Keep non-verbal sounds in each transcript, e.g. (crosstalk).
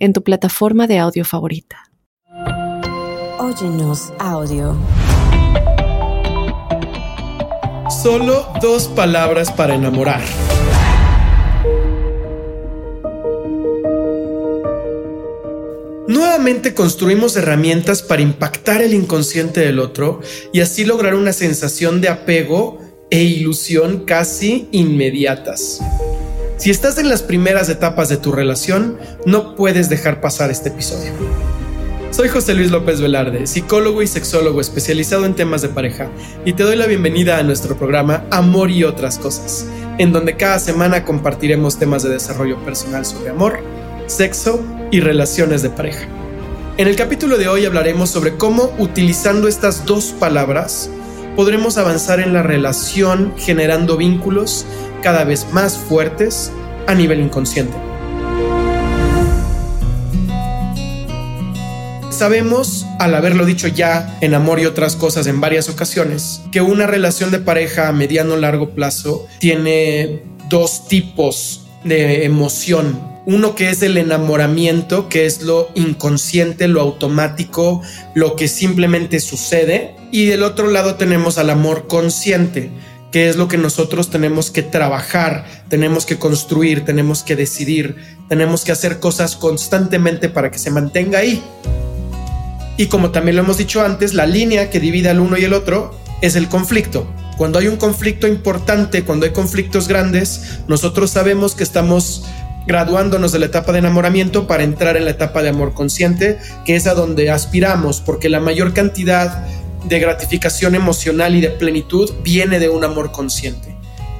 en tu plataforma de audio favorita. Óyenos audio. Solo dos palabras para enamorar. Nuevamente construimos herramientas para impactar el inconsciente del otro y así lograr una sensación de apego e ilusión casi inmediatas. Si estás en las primeras etapas de tu relación, no puedes dejar pasar este episodio. Soy José Luis López Velarde, psicólogo y sexólogo especializado en temas de pareja, y te doy la bienvenida a nuestro programa Amor y otras cosas, en donde cada semana compartiremos temas de desarrollo personal sobre amor, sexo y relaciones de pareja. En el capítulo de hoy hablaremos sobre cómo utilizando estas dos palabras podremos avanzar en la relación generando vínculos cada vez más fuertes a nivel inconsciente. Sabemos, al haberlo dicho ya en amor y otras cosas en varias ocasiones, que una relación de pareja a mediano largo plazo tiene dos tipos de emoción. Uno que es el enamoramiento, que es lo inconsciente, lo automático, lo que simplemente sucede. Y del otro lado tenemos al amor consciente, qué es lo que nosotros tenemos que trabajar, tenemos que construir, tenemos que decidir, tenemos que hacer cosas constantemente para que se mantenga ahí. Y como también lo hemos dicho antes, la línea que divide al uno y el otro es el conflicto. Cuando hay un conflicto importante, cuando hay conflictos grandes, nosotros sabemos que estamos graduándonos de la etapa de enamoramiento para entrar en la etapa de amor consciente, que es a donde aspiramos, porque la mayor cantidad de gratificación emocional y de plenitud viene de un amor consciente.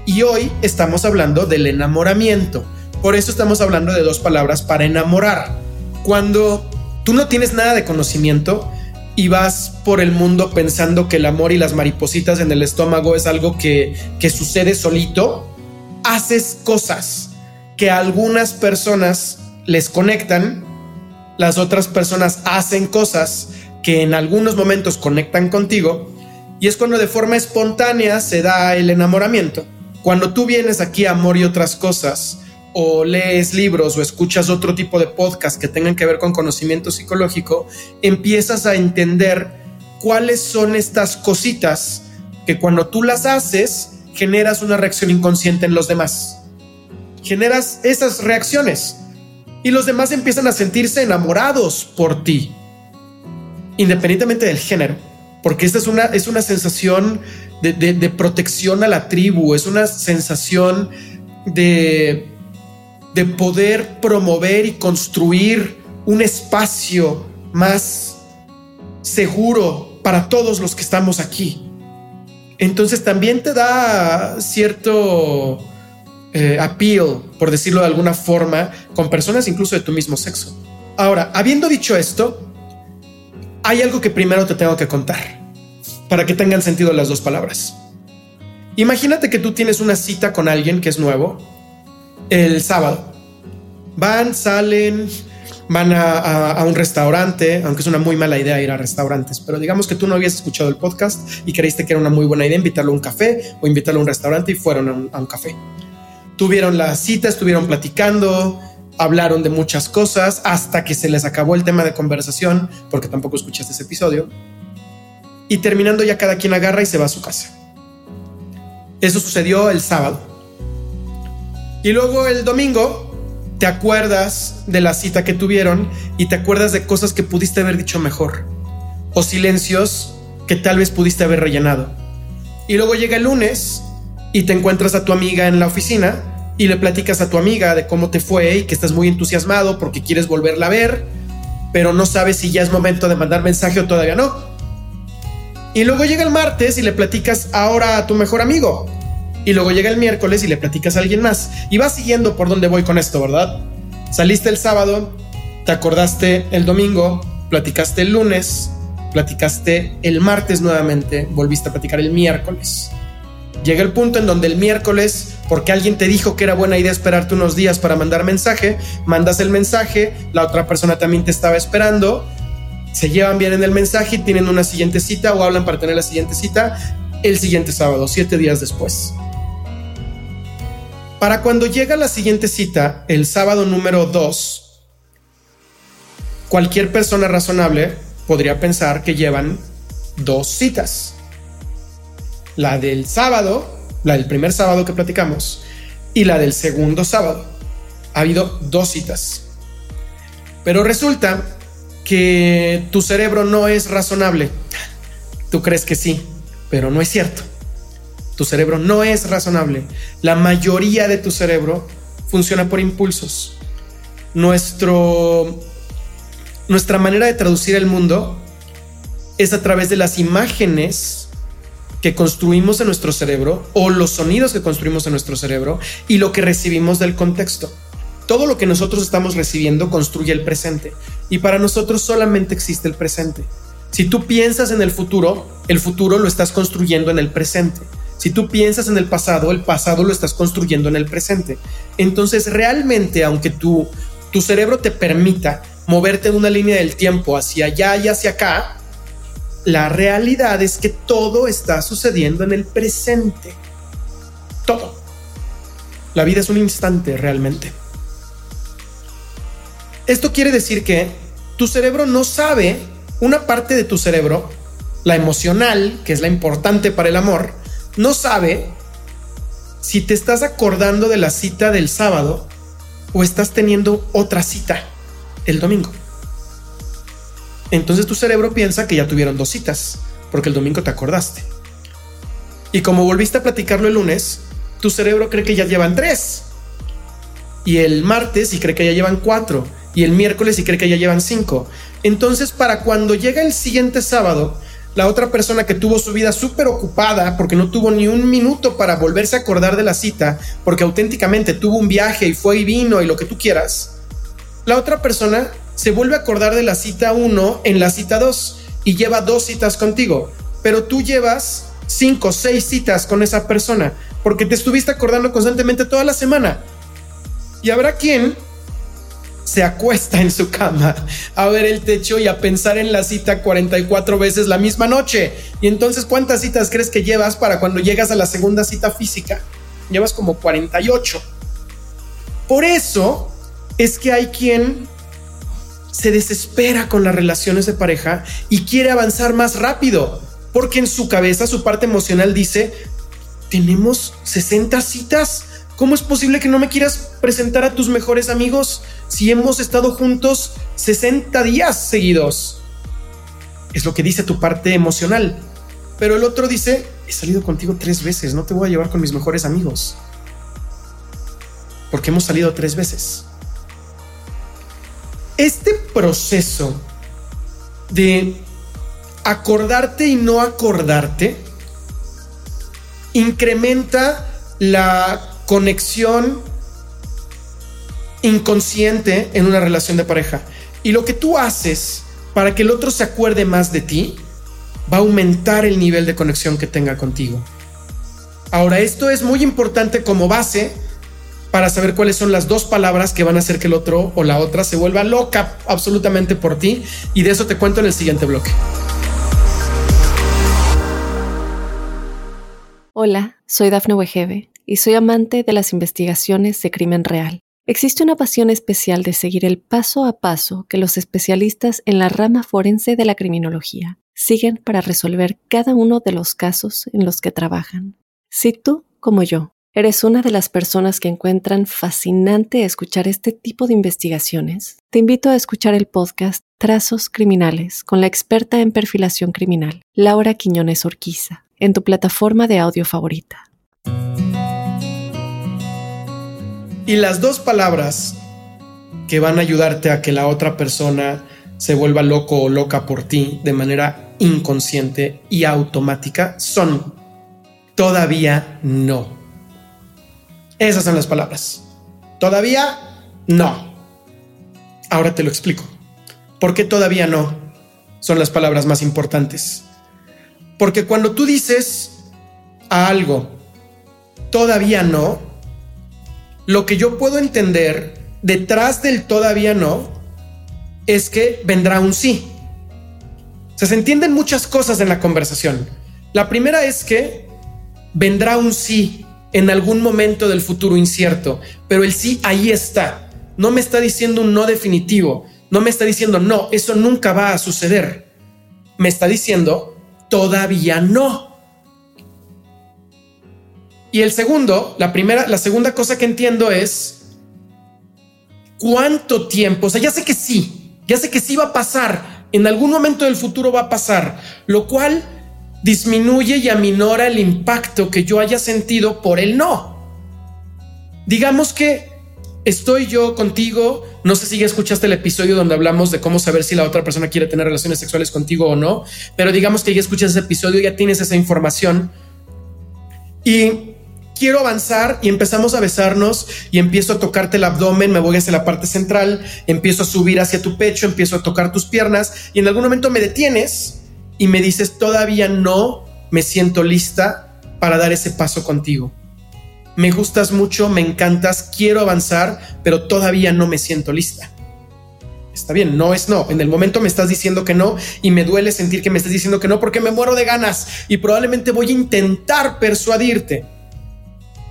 Y hoy estamos hablando del enamoramiento. Por eso estamos hablando de dos palabras para enamorar. Cuando tú no tienes nada de conocimiento y vas por el mundo pensando que el amor y las maripositas en el estómago es algo que, que sucede solito, haces cosas que a algunas personas les conectan, las otras personas hacen cosas que en algunos momentos conectan contigo y es cuando de forma espontánea se da el enamoramiento. Cuando tú vienes aquí a Amor y otras cosas, o lees libros o escuchas otro tipo de podcast que tengan que ver con conocimiento psicológico, empiezas a entender cuáles son estas cositas que cuando tú las haces generas una reacción inconsciente en los demás. Generas esas reacciones y los demás empiezan a sentirse enamorados por ti independientemente del género, porque esta es una, es una sensación de, protección a la tribu, es una sensación de, de poder promover y construir un espacio más seguro para todos los que estamos aquí. Entonces también te da cierto eh, appeal, por decirlo de alguna forma, con personas incluso de tu mismo sexo. Ahora, habiendo dicho esto, hay algo que primero te tengo que contar para que tengan sentido las dos palabras. Imagínate que tú tienes una cita con alguien que es nuevo el sábado. Van, salen, van a, un restaurante, aunque es una muy mala idea ir a restaurantes, pero digamos que tú no habías escuchado el podcast y creíste que era una muy buena idea invitarlo a un café o invitarlo a un restaurante y fueron a un, café. Tuvieron la cita, estuvieron platicando, hablaron de muchas cosas hasta que se les acabó el tema de conversación, porque tampoco escuchaste ese episodio. Y terminando ya cada quien agarra y se va a su casa. Eso sucedió el sábado. Y luego el domingo te acuerdas de la cita que tuvieron y te acuerdas de cosas que pudiste haber dicho mejor. O silencios que tal vez pudiste haber rellenado. Y luego llega el lunes y te encuentras a tu amiga en la oficina y le platicas a tu amiga de cómo te fue y que estás muy entusiasmado porque quieres volverla a ver, pero no sabes si ya es momento de mandar mensaje o todavía no. Y luego llega el martes y le platicas ahora a tu mejor amigo. Y luego llega el miércoles y le platicas a alguien más. Y vas siguiendo por dónde voy con esto, ¿verdad? Saliste el sábado, te acordaste el domingo, platicaste el lunes, platicaste el martes nuevamente, volviste a platicar el miércoles. Llega el punto en donde el miércoles, porque alguien te dijo que era buena idea esperarte unos días para mandar mensaje, mandas el mensaje, la otra persona también te estaba esperando, se llevan bien en el mensaje y tienen una siguiente cita o hablan para tener la siguiente cita el siguiente sábado, siete días después. Para cuando llega la siguiente cita, el sábado número 2, cualquier persona razonable podría pensar que llevan dos citas la del sábado, la del primer sábado que platicamos, y la del segundo sábado. Ha habido dos citas. Pero resulta que tu cerebro no es razonable. Tú crees que sí, pero no es cierto. Tu cerebro no es razonable. La mayoría de tu cerebro funciona por impulsos. Nuestro, nuestra manera de traducir el mundo es a través de las imágenes que construimos en nuestro cerebro o los sonidos que construimos en nuestro cerebro y lo que recibimos del contexto. Todo lo que nosotros estamos recibiendo construye el presente y para nosotros solamente existe el presente. Si tú piensas en el futuro, el futuro lo estás construyendo en el presente. Si tú piensas en el pasado, el pasado lo estás construyendo en el presente. Entonces, realmente, aunque tu, tu cerebro te permita moverte en una línea del tiempo hacia allá y hacia acá, la realidad es que todo está sucediendo en el presente. Todo. La vida es un instante realmente. Esto quiere decir que tu cerebro no sabe, una parte de tu cerebro, la emocional, que es la importante para el amor, no sabe si te estás acordando de la cita del sábado o estás teniendo otra cita el domingo. Entonces tu cerebro piensa que ya tuvieron dos citas, porque el domingo te acordaste. Y como volviste a platicarlo el lunes, tu cerebro cree que ya llevan tres. Y el martes y cree que ya llevan cuatro. Y el miércoles y cree que ya llevan cinco. Entonces para cuando llega el siguiente sábado, la otra persona que tuvo su vida súper ocupada porque no tuvo ni un minuto para volverse a acordar de la cita, porque auténticamente tuvo un viaje y fue y vino y lo que tú quieras, la otra persona se vuelve a acordar de la cita 1 en la cita 2 y lleva dos citas contigo, pero tú llevas 5, 6 citas con esa persona porque te estuviste acordando constantemente toda la semana. Y habrá quien se acuesta en su cama a ver el techo y a pensar en la cita 44 veces la misma noche. Y entonces, ¿cuántas citas crees que llevas para cuando llegas a la segunda cita física? Llevas como 48. Por eso es que hay quien se desespera con las relaciones de pareja y quiere avanzar más rápido, porque en su cabeza su parte emocional dice, tenemos 60 citas, ¿cómo es posible que no me quieras presentar a tus mejores amigos si hemos estado juntos 60 días seguidos? Es lo que dice tu parte emocional. Pero el otro dice, he salido contigo tres veces, no te voy a llevar con mis mejores amigos. Porque hemos salido tres veces. Este proceso de acordarte y no acordarte incrementa la conexión inconsciente en una relación de pareja. Y lo que tú haces para que el otro se acuerde más de ti va a aumentar el nivel de conexión que tenga contigo. Ahora, esto es muy importante como base para saber cuáles son las dos palabras que van a hacer que el otro o la otra se vuelva loca absolutamente por ti. Y de eso te cuento en el siguiente bloque. Hola, soy Dafne Wegebe y soy amante de las investigaciones de crimen real. Existe una pasión especial de seguir el paso a paso que los especialistas en la rama forense de la criminología siguen para resolver cada uno de los casos en los que trabajan. Si tú, como yo, ¿Eres una de las personas que encuentran fascinante escuchar este tipo de investigaciones? Te invito a escuchar el podcast Trazos Criminales con la experta en perfilación criminal, Laura Quiñones Orquiza, en tu plataforma de audio favorita. Y las dos palabras que van a ayudarte a que la otra persona se vuelva loco o loca por ti de manera inconsciente y automática son todavía no. Esas son las palabras. Todavía no. Ahora te lo explico. ¿Por qué todavía no? Son las palabras más importantes. Porque cuando tú dices a algo, todavía no, lo que yo puedo entender detrás del todavía no es que vendrá un sí. Se entienden muchas cosas en la conversación. La primera es que vendrá un sí en algún momento del futuro incierto, pero el sí ahí está. No me está diciendo un no definitivo, no me está diciendo no, eso nunca va a suceder. Me está diciendo todavía no. Y el segundo, la primera, la segunda cosa que entiendo es cuánto tiempo, o sea, ya sé que sí, ya sé que sí va a pasar, en algún momento del futuro va a pasar, lo cual disminuye y aminora el impacto que yo haya sentido por el no. Digamos que estoy yo contigo, no sé si ya escuchaste el episodio donde hablamos de cómo saber si la otra persona quiere tener relaciones sexuales contigo o no, pero digamos que ya escuchas ese episodio, ya tienes esa información y quiero avanzar y empezamos a besarnos y empiezo a tocarte el abdomen, me voy hacia la parte central, empiezo a subir hacia tu pecho, empiezo a tocar tus piernas y en algún momento me detienes y me dices, todavía no me siento lista para dar ese paso contigo. Me gustas mucho, me encantas, quiero avanzar, pero todavía no me siento lista. Está bien, no es no. En el momento me estás diciendo que no y me duele sentir que me estás diciendo que no porque me muero de ganas y probablemente voy a intentar persuadirte.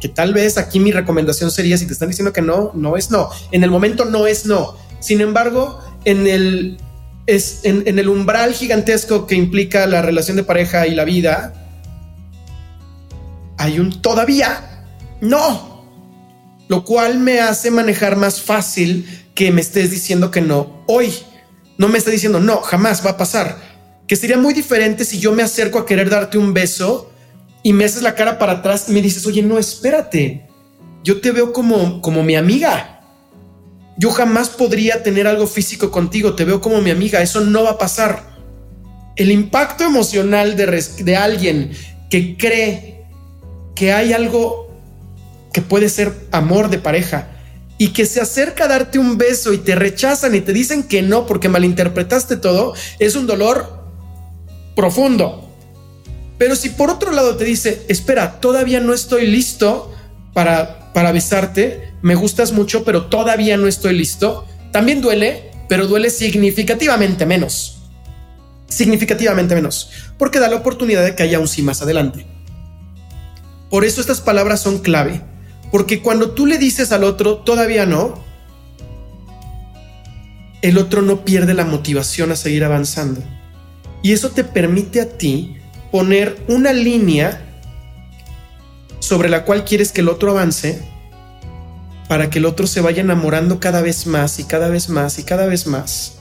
Que tal vez aquí mi recomendación sería si te están diciendo que no, no es no. En el momento no es no. Sin embargo, en el es en, el umbral gigantesco que implica la relación de pareja y la vida, hay un todavía no, lo cual me hace manejar más fácil que me estés diciendo que no hoy. No me está diciendo no, jamás va a pasar. Que sería muy diferente si yo me acerco a querer darte un beso y me haces la cara para atrás y me dices, oye, no, espérate. Yo te veo como, como mi amiga yo jamás podría tener algo físico contigo, te veo como mi amiga, eso no va a pasar. El impacto emocional de, alguien que cree que hay algo que puede ser amor de pareja y que se acerca a darte un beso y te rechazan y te dicen que no porque malinterpretaste todo, es un dolor profundo. Pero si por otro lado te dice, espera, todavía no estoy listo para, para besarte, me gustas mucho, pero todavía no estoy listo, también duele, pero duele significativamente menos. Significativamente menos, porque da la oportunidad de que haya un sí más adelante. Por eso estas palabras son clave, porque cuando tú le dices al otro todavía no, el otro no pierde la motivación a seguir avanzando. Y eso te permite a ti poner una línea sobre la cual quieres que el otro avance para que el otro se vaya enamorando cada vez más y cada vez más y cada vez más.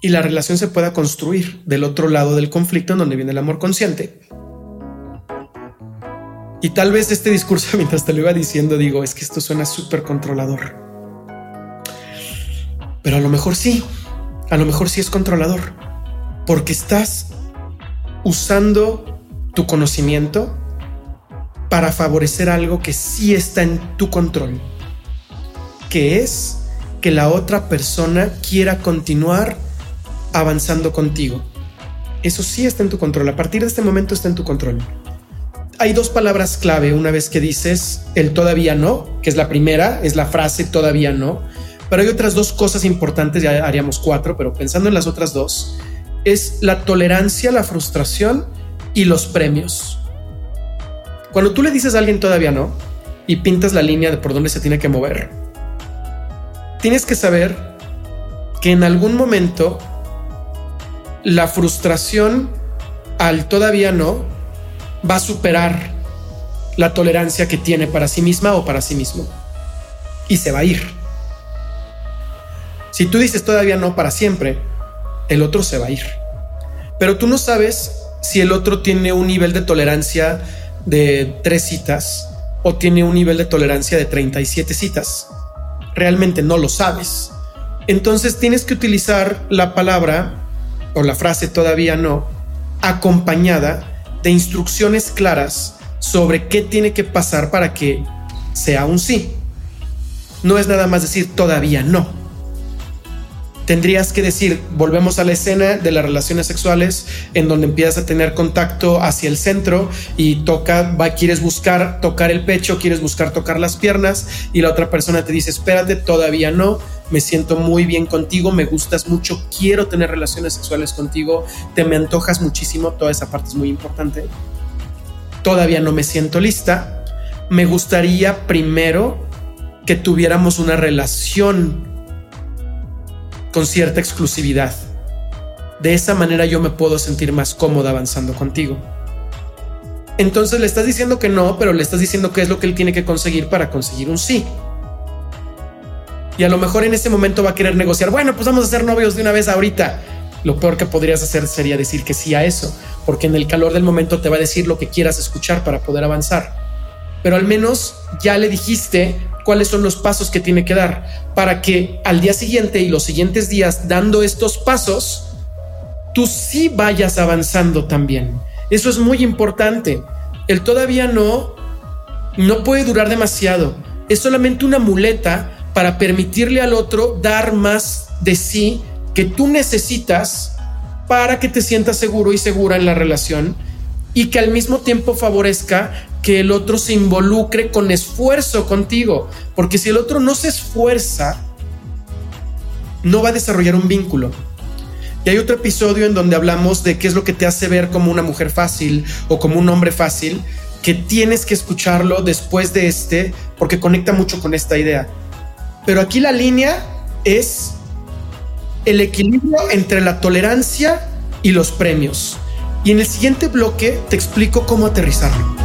Y la relación se pueda construir del otro lado del conflicto en donde viene el amor consciente. Y tal vez este discurso, (laughs) mientras te lo iba diciendo, digo, es que esto suena súper controlador. Pero a lo mejor sí, a lo mejor sí es controlador, porque estás usando tu conocimiento para favorecer algo que sí está en tu control, que es que la otra persona quiera continuar avanzando contigo. Eso sí está en tu control. A partir de este momento está en tu control. Hay dos palabras clave una vez que dices el todavía no, que es la primera, es la frase todavía no. Pero hay otras dos cosas importantes, ya haríamos cuatro, pero pensando en las otras dos, es la tolerancia, la frustración y los premios. Cuando tú le dices a alguien todavía no y pintas la línea de por dónde se tiene que mover, tienes que saber que en algún momento la frustración al todavía no va a superar la tolerancia que tiene para sí misma o para sí mismo y se va a ir. Si tú dices todavía no para siempre, el otro se va a ir. Pero tú no sabes si el otro tiene un nivel de tolerancia de tres citas o tiene un nivel de tolerancia de 37 citas. Realmente no lo sabes. Entonces tienes que utilizar la palabra o la frase todavía no acompañada de instrucciones claras sobre qué tiene que pasar para que sea un sí. no es nada más decir todavía no tendrías que decir, volvemos a la escena de las relaciones sexuales en donde empiezas a tener contacto hacia el centro y toca, va, quieres buscar tocar el pecho, quieres buscar tocar las piernas y la otra persona te dice, espérate, todavía no, me siento muy bien contigo, me gustas mucho, quiero tener relaciones sexuales contigo, te me antojas muchísimo, toda esa parte es muy importante. Todavía no me siento lista, me gustaría primero que tuviéramos una relación con cierta exclusividad. De esa manera yo me puedo sentir más cómoda avanzando contigo. Entonces le estás diciendo que no, pero le estás diciendo qué es lo que él tiene que conseguir para conseguir un sí. Y a lo mejor en ese momento va a querer negociar, bueno, pues vamos a ser novios de una vez ahorita. Lo peor que podrías hacer sería decir que sí a eso, porque en el calor del momento te va a decir lo que quieras escuchar para poder avanzar. Pero al menos ya le dijiste cuáles son los pasos que tiene que dar para que al día siguiente y los siguientes días dando estos pasos, tú sí vayas avanzando también. Eso es muy importante. El todavía no, no puede durar demasiado. Es solamente una muleta para permitirle al otro dar más de sí que tú necesitas para que te sientas seguro y segura en la relación y que al mismo tiempo favorezca que el otro se involucre con esfuerzo contigo, porque si el otro no se esfuerza, no va a desarrollar un vínculo. Y hay otro episodio en donde hablamos de qué es lo que te hace ver como una mujer fácil o como un hombre fácil, que tienes que escucharlo después de este, porque conecta mucho con esta idea. Pero aquí la línea es el equilibrio entre la tolerancia y los premios. Y en el siguiente bloque te explico cómo aterrizarlo.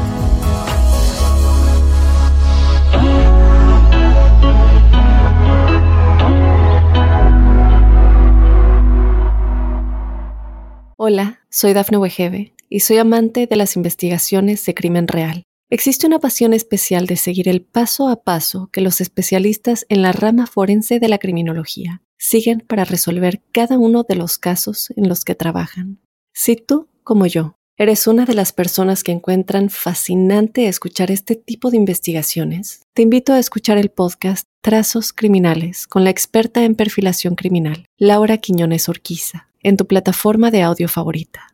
Hola, soy Dafne Wegebe y soy amante de las investigaciones de crimen real. Existe una pasión especial de seguir el paso a paso que los especialistas en la rama forense de la criminología siguen para resolver cada uno de los casos en los que trabajan. Si tú, como yo, eres una de las personas que encuentran fascinante escuchar este tipo de investigaciones, te invito a escuchar el podcast Trazos Criminales con la experta en perfilación criminal, Laura Quiñones Orquiza en tu plataforma de audio favorita.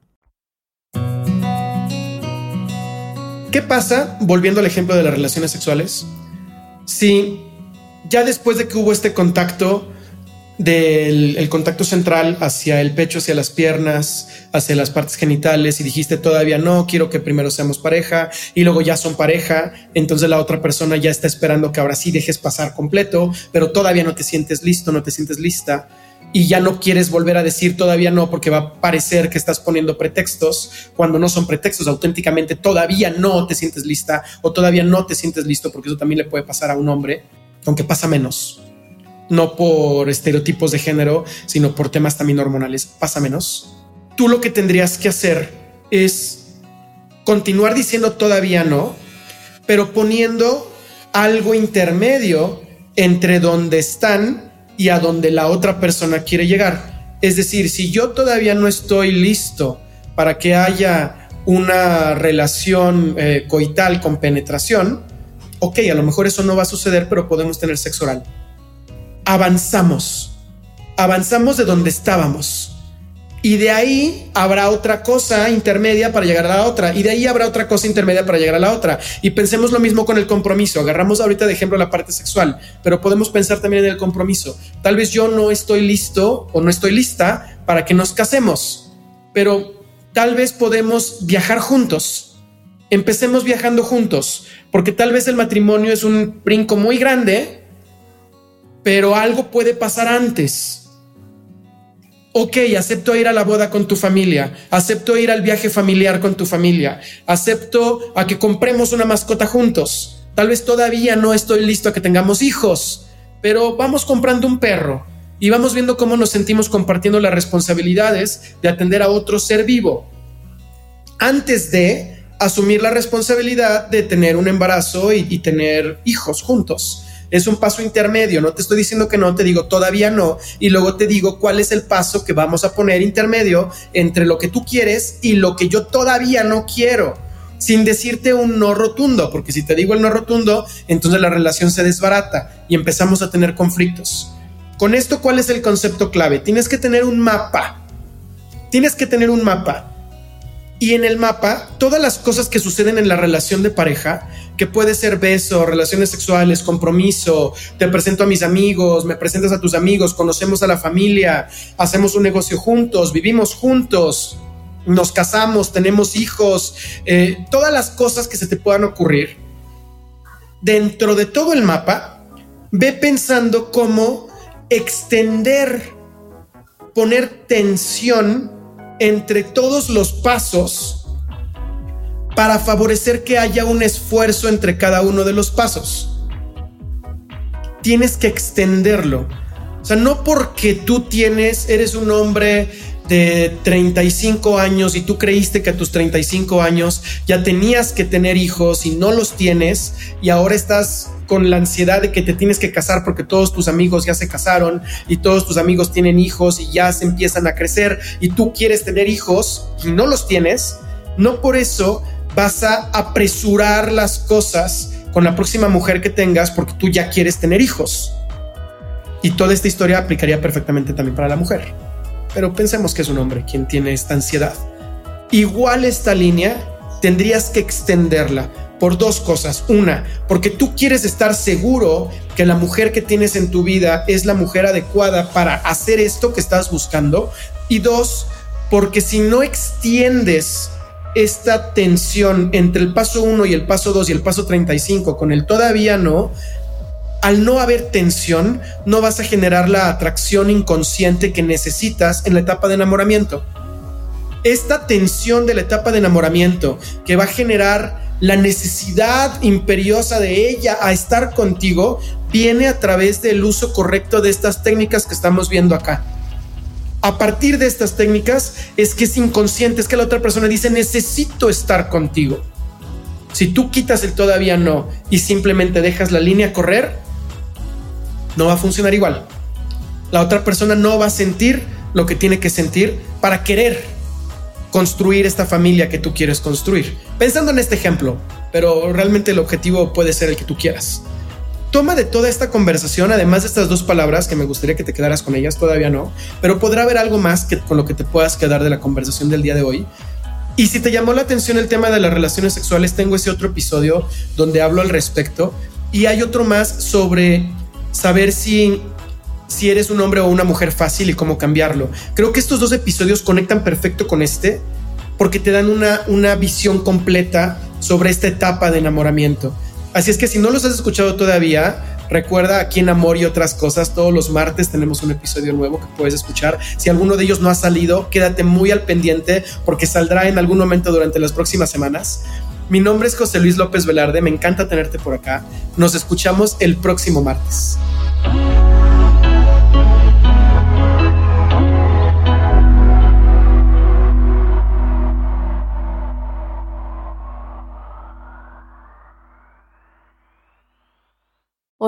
¿Qué pasa, volviendo al ejemplo de las relaciones sexuales, si ya después de que hubo este contacto, del el contacto central hacia el pecho, hacia las piernas, hacia las partes genitales y dijiste todavía no, quiero que primero seamos pareja y luego ya son pareja, entonces la otra persona ya está esperando que ahora sí dejes pasar completo, pero todavía no te sientes listo, no te sientes lista y ya no quieres volver a decir todavía no porque va a parecer que estás poniendo pretextos cuando no son pretextos, auténticamente todavía no te sientes lista o todavía no te sientes listo porque eso también le puede pasar a un hombre, aunque pasa menos. No por estereotipos de género, sino por temas también hormonales, pasa menos. Tú lo que tendrías que hacer es continuar diciendo todavía no, pero poniendo algo intermedio entre donde están y a donde la otra persona quiere llegar. Es decir, si yo todavía no estoy listo para que haya una relación eh, coital con penetración, ok, a lo mejor eso no va a suceder, pero podemos tener sexo oral. Avanzamos, avanzamos de donde estábamos. Y de ahí habrá otra cosa intermedia para llegar a la otra. Y de ahí habrá otra cosa intermedia para llegar a la otra. Y pensemos lo mismo con el compromiso. Agarramos ahorita de ejemplo la parte sexual, pero podemos pensar también en el compromiso. Tal vez yo no estoy listo o no estoy lista para que nos casemos, pero tal vez podemos viajar juntos. Empecemos viajando juntos, porque tal vez el matrimonio es un brinco muy grande, pero algo puede pasar antes ok, acepto ir a la boda con tu familia, acepto ir al viaje familiar con tu familia, acepto a que compremos una mascota juntos. Tal vez todavía no estoy listo a que tengamos hijos, pero vamos comprando un perro y vamos viendo cómo nos sentimos compartiendo las responsabilidades de atender a otro ser vivo. Antes de asumir la responsabilidad de tener un embarazo y, y tener hijos juntos es un paso intermedio, no te estoy diciendo que no, te digo todavía no, y luego te digo cuál es el paso que vamos a poner intermedio entre lo que tú quieres y lo que yo todavía no quiero. sin decirte un no rotundo, porque si te digo el no rotundo, entonces la relación se desbarata y empezamos a tener conflictos. Con esto, ¿cuál es el concepto clave? Tienes que tener un mapa. Tienes que tener un mapa. Y en el mapa, todas las cosas que suceden en la relación de pareja, que puede ser beso, relaciones sexuales, compromiso, te presento a mis amigos, me presentas a tus amigos, conocemos a la familia, hacemos un negocio juntos, vivimos juntos, nos casamos, tenemos hijos, eh, todas las cosas que se te puedan ocurrir, dentro de todo el mapa, ve pensando cómo extender, poner tensión entre todos los pasos para favorecer que haya un esfuerzo entre cada uno de los pasos. Tienes que extenderlo. O sea, no porque tú tienes, eres un hombre de 35 años y tú creíste que a tus 35 años ya tenías que tener hijos y no los tienes y ahora estás con la ansiedad de que te tienes que casar porque todos tus amigos ya se casaron y todos tus amigos tienen hijos y ya se empiezan a crecer y tú quieres tener hijos y no los tienes, no por eso vas a apresurar las cosas con la próxima mujer que tengas porque tú ya quieres tener hijos. Y toda esta historia aplicaría perfectamente también para la mujer pero pensemos que es un hombre quien tiene esta ansiedad. Igual esta línea tendrías que extenderla por dos cosas. Una, porque tú quieres estar seguro que la mujer que tienes en tu vida es la mujer adecuada para hacer esto que estás buscando. Y dos, porque si no extiendes esta tensión entre el paso 1 y el paso 2 y el paso 35 con el todavía no, al no haber tensión, no vas a generar la atracción inconsciente que necesitas en la etapa de enamoramiento. Esta tensión de la etapa de enamoramiento que va a generar la necesidad imperiosa de ella a estar contigo viene a través del uso correcto de estas técnicas que estamos viendo acá. A partir de estas técnicas es que es inconsciente, es que la otra persona dice necesito estar contigo. Si tú quitas el todavía no y simplemente dejas la línea correr, no va a funcionar igual. La otra persona no va a sentir lo que tiene que sentir para querer construir esta familia que tú quieres construir. Pensando en este ejemplo, pero realmente el objetivo puede ser el que tú quieras. Toma de toda esta conversación, además de estas dos palabras que me gustaría que te quedaras con ellas, todavía no, pero podrá haber algo más con lo que te puedas quedar de la conversación del día de hoy. Y si te llamó la atención el tema de las relaciones sexuales, tengo ese otro episodio donde hablo al respecto y hay otro más sobre saber si, si eres un hombre o una mujer fácil y cómo cambiarlo. Creo que estos dos episodios conectan perfecto con este porque te dan una, una visión completa sobre esta etapa de enamoramiento. Así es que si no los has escuchado todavía, recuerda aquí en Amor y otras cosas, todos los martes tenemos un episodio nuevo que puedes escuchar. Si alguno de ellos no ha salido, quédate muy al pendiente porque saldrá en algún momento durante las próximas semanas. Mi nombre es José Luis López Velarde, me encanta tenerte por acá. Nos escuchamos el próximo martes.